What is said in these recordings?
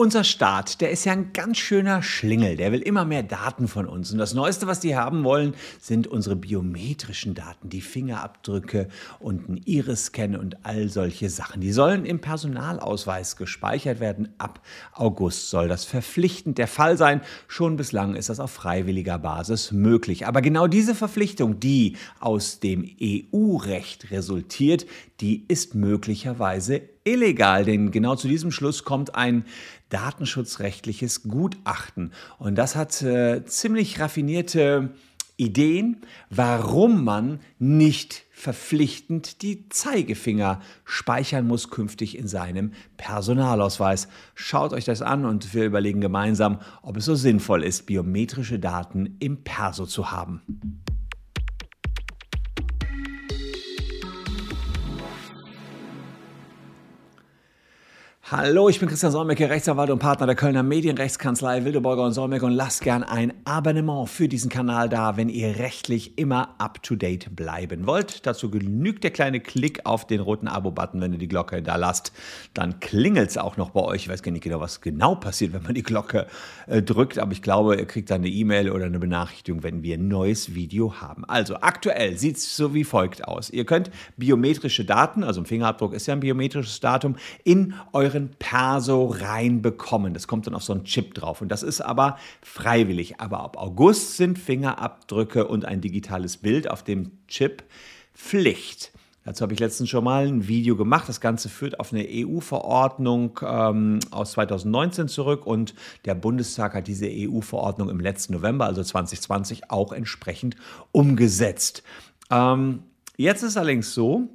Unser Staat, der ist ja ein ganz schöner Schlingel. Der will immer mehr Daten von uns. Und das Neueste, was die haben wollen, sind unsere biometrischen Daten, die Fingerabdrücke und ein Iris-Scan und all solche Sachen. Die sollen im Personalausweis gespeichert werden. Ab August soll das verpflichtend der Fall sein. Schon bislang ist das auf freiwilliger Basis möglich. Aber genau diese Verpflichtung, die aus dem EU-Recht resultiert, die ist möglicherweise illegal, denn genau zu diesem Schluss kommt ein datenschutzrechtliches Gutachten. Und das hat äh, ziemlich raffinierte Ideen, warum man nicht verpflichtend die Zeigefinger speichern muss künftig in seinem Personalausweis. Schaut euch das an und wir überlegen gemeinsam, ob es so sinnvoll ist, biometrische Daten im Perso zu haben. Hallo, ich bin Christian Solmecke, Rechtsanwalt und Partner der Kölner Medienrechtskanzlei Wildeborger und Solmecke und lasst gern ein Abonnement für diesen Kanal da, wenn ihr rechtlich immer up to date bleiben wollt. Dazu genügt der kleine Klick auf den roten Abo-Button, wenn ihr die Glocke da lasst. Dann klingelt es auch noch bei euch. Ich weiß gar nicht genau, was genau passiert, wenn man die Glocke äh, drückt, aber ich glaube, ihr kriegt dann eine E-Mail oder eine Benachrichtigung, wenn wir ein neues Video haben. Also aktuell sieht es so wie folgt aus. Ihr könnt biometrische Daten, also ein Fingerabdruck ist ja ein biometrisches Datum, in euren euren Perso reinbekommen. Das kommt dann auf so einen Chip drauf. Und das ist aber freiwillig. Aber ab August sind Fingerabdrücke und ein digitales Bild auf dem Chip Pflicht. Dazu habe ich letztens schon mal ein Video gemacht. Das Ganze führt auf eine EU-Verordnung ähm, aus 2019 zurück und der Bundestag hat diese EU-Verordnung im letzten November, also 2020, auch entsprechend umgesetzt. Ähm, jetzt ist allerdings so,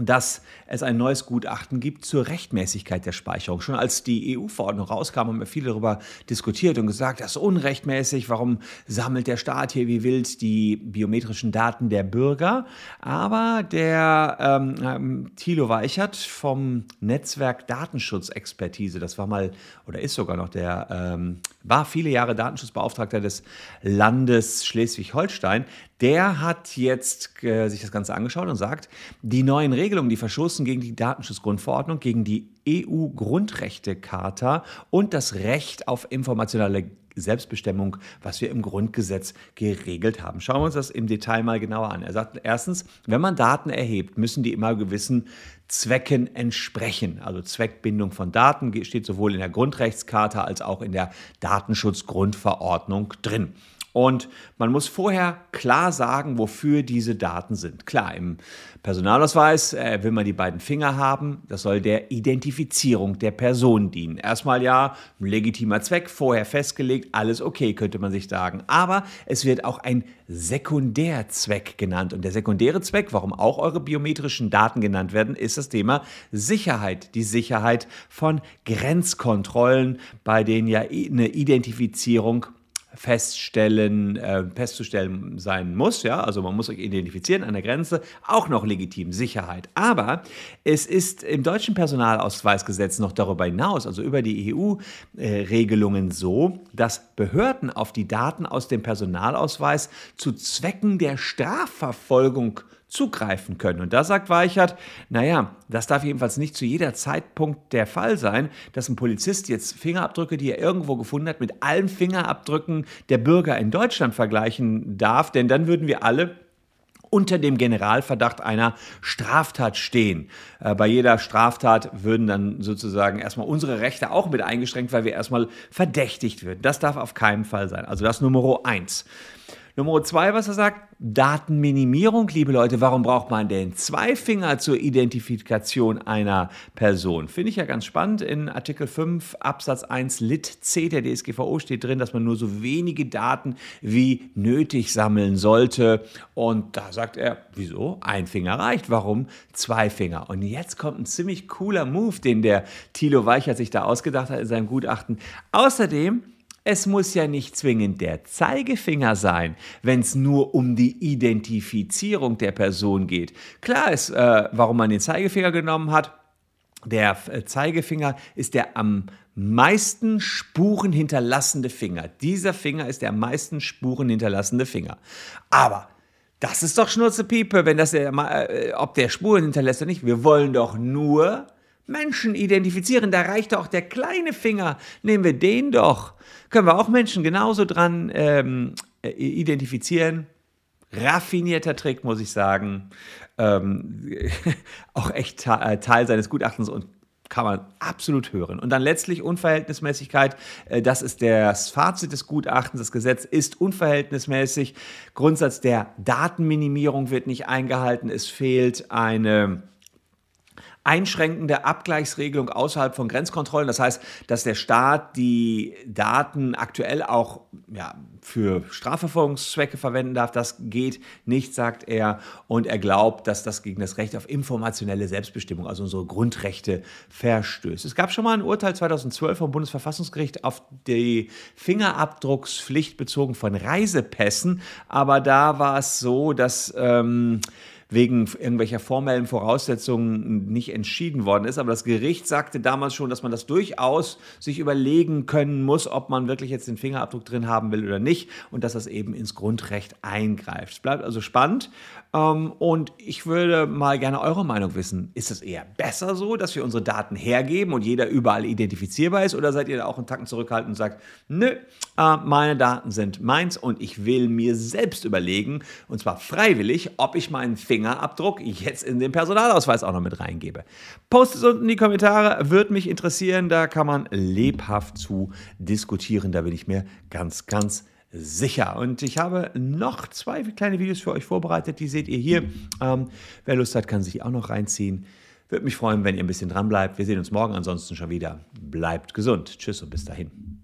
dass es ein neues Gutachten gibt zur Rechtmäßigkeit der Speicherung. Schon als die EU-Verordnung rauskam, haben wir viel darüber diskutiert und gesagt, das ist unrechtmäßig, warum sammelt der Staat hier wie wild die biometrischen Daten der Bürger. Aber der ähm, ähm Thilo Weichert vom Netzwerk Datenschutzexpertise, das war mal oder ist sogar noch der, ähm, war viele Jahre Datenschutzbeauftragter des Landes Schleswig-Holstein, der hat jetzt äh, sich das Ganze angeschaut und sagt, die neuen Regelungen, die verstoßen gegen die Datenschutzgrundverordnung, gegen die EU-Grundrechtecharta und das Recht auf informationelle Selbstbestimmung, was wir im Grundgesetz geregelt haben. Schauen wir uns das im Detail mal genauer an. Er sagt erstens, wenn man Daten erhebt, müssen die immer gewissen Zwecken entsprechen. Also Zweckbindung von Daten steht sowohl in der Grundrechtscharta als auch in der Datenschutzgrundverordnung drin. Und man muss vorher klar sagen, wofür diese Daten sind. Klar, im Personalausweis äh, will man die beiden Finger haben. Das soll der Identifizierung der Person dienen. Erstmal ja, legitimer Zweck, vorher festgelegt, alles okay, könnte man sich sagen. Aber es wird auch ein Sekundärzweck genannt. Und der sekundäre Zweck, warum auch eure biometrischen Daten genannt werden, ist das Thema Sicherheit. Die Sicherheit von Grenzkontrollen, bei denen ja eine Identifizierung feststellen, äh, festzustellen sein muss. Ja? Also man muss sich identifizieren an der Grenze, auch noch legitim, Sicherheit. Aber es ist im deutschen Personalausweisgesetz noch darüber hinaus, also über die EU-Regelungen so, dass Behörden auf die Daten aus dem Personalausweis zu Zwecken der Strafverfolgung zugreifen können. Und da sagt Weichert, naja, das darf jedenfalls nicht zu jeder Zeitpunkt der Fall sein, dass ein Polizist jetzt Fingerabdrücke, die er irgendwo gefunden hat, mit allen Fingerabdrücken der Bürger in Deutschland vergleichen darf, denn dann würden wir alle unter dem Generalverdacht einer Straftat stehen. Äh, bei jeder Straftat würden dann sozusagen erstmal unsere Rechte auch mit eingeschränkt, weil wir erstmal verdächtigt würden. Das darf auf keinen Fall sein. Also das Nummer eins. Nummer zwei, was er sagt, Datenminimierung. Liebe Leute, warum braucht man denn zwei Finger zur Identifikation einer Person? Finde ich ja ganz spannend. In Artikel 5 Absatz 1 Lit C der DSGVO steht drin, dass man nur so wenige Daten wie nötig sammeln sollte. Und da sagt er, wieso? Ein Finger reicht. Warum zwei Finger? Und jetzt kommt ein ziemlich cooler Move, den der Thilo Weichert sich da ausgedacht hat in seinem Gutachten. Außerdem es muss ja nicht zwingend der Zeigefinger sein, wenn es nur um die Identifizierung der Person geht. Klar ist, äh, warum man den Zeigefinger genommen hat. Der äh, Zeigefinger ist der am meisten Spuren hinterlassende Finger. Dieser Finger ist der am meisten Spuren hinterlassende Finger. Aber das ist doch Schnurzepiepe, wenn das äh, ob der Spuren hinterlässt oder nicht. Wir wollen doch nur Menschen identifizieren. Da reicht doch der kleine Finger. Nehmen wir den doch. Können wir auch Menschen genauso dran ähm, äh, identifizieren. Raffinierter Trick, muss ich sagen. Ähm, auch echt äh, Teil seines Gutachtens und kann man absolut hören. Und dann letztlich Unverhältnismäßigkeit. Äh, das ist das Fazit des Gutachtens. Das Gesetz ist unverhältnismäßig. Grundsatz der Datenminimierung wird nicht eingehalten. Es fehlt eine einschränkende Abgleichsregelung außerhalb von Grenzkontrollen. Das heißt, dass der Staat die Daten aktuell auch ja, für Strafverfolgungszwecke verwenden darf. Das geht nicht, sagt er. Und er glaubt, dass das gegen das Recht auf informationelle Selbstbestimmung, also unsere Grundrechte, verstößt. Es gab schon mal ein Urteil 2012 vom Bundesverfassungsgericht auf die Fingerabdruckspflicht bezogen von Reisepässen. Aber da war es so, dass. Ähm, wegen irgendwelcher formellen Voraussetzungen nicht entschieden worden ist. Aber das Gericht sagte damals schon, dass man das durchaus sich überlegen können muss, ob man wirklich jetzt den Fingerabdruck drin haben will oder nicht und dass das eben ins Grundrecht eingreift. Es bleibt also spannend. Ähm, und ich würde mal gerne eure Meinung wissen. Ist es eher besser so, dass wir unsere Daten hergeben und jeder überall identifizierbar ist? Oder seid ihr da auch einen Tacken zurückhaltend und sagt, nö, äh, meine Daten sind meins und ich will mir selbst überlegen, und zwar freiwillig, ob ich meinen Fingerabdruck jetzt in den Personalausweis auch noch mit reingebe. Postet es unten in die Kommentare, würde mich interessieren. Da kann man lebhaft zu diskutieren. Da bin ich mir ganz, ganz sicher sicher. Und ich habe noch zwei kleine Videos für euch vorbereitet, die seht ihr hier. Ähm, wer Lust hat, kann sich auch noch reinziehen. Würde mich freuen, wenn ihr ein bisschen dran bleibt. Wir sehen uns morgen ansonsten schon wieder. Bleibt gesund. Tschüss und bis dahin.